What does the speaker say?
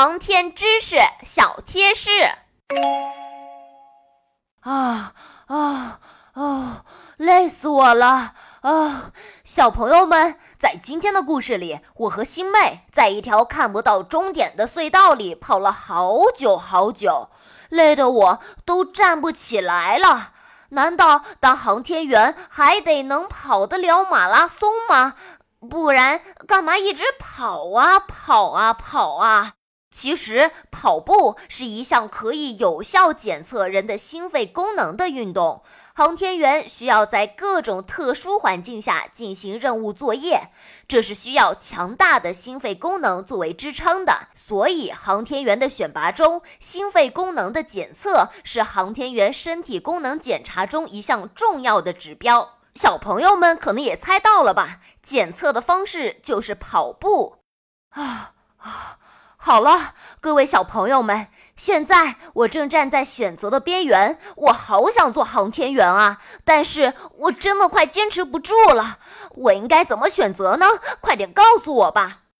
航天知识小贴士。啊啊啊！累死我了啊！小朋友们，在今天的故事里，我和星妹在一条看不到终点的隧道里跑了好久好久，累得我都站不起来了。难道当航天员还得能跑得了马拉松吗？不然干嘛一直跑啊跑啊跑啊？其实跑步是一项可以有效检测人的心肺功能的运动。航天员需要在各种特殊环境下进行任务作业，这是需要强大的心肺功能作为支撑的。所以，航天员的选拔中，心肺功能的检测是航天员身体功能检查中一项重要的指标。小朋友们可能也猜到了吧？检测的方式就是跑步。啊啊！好了，各位小朋友们，现在我正站在选择的边缘，我好想做航天员啊！但是我真的快坚持不住了，我应该怎么选择呢？快点告诉我吧！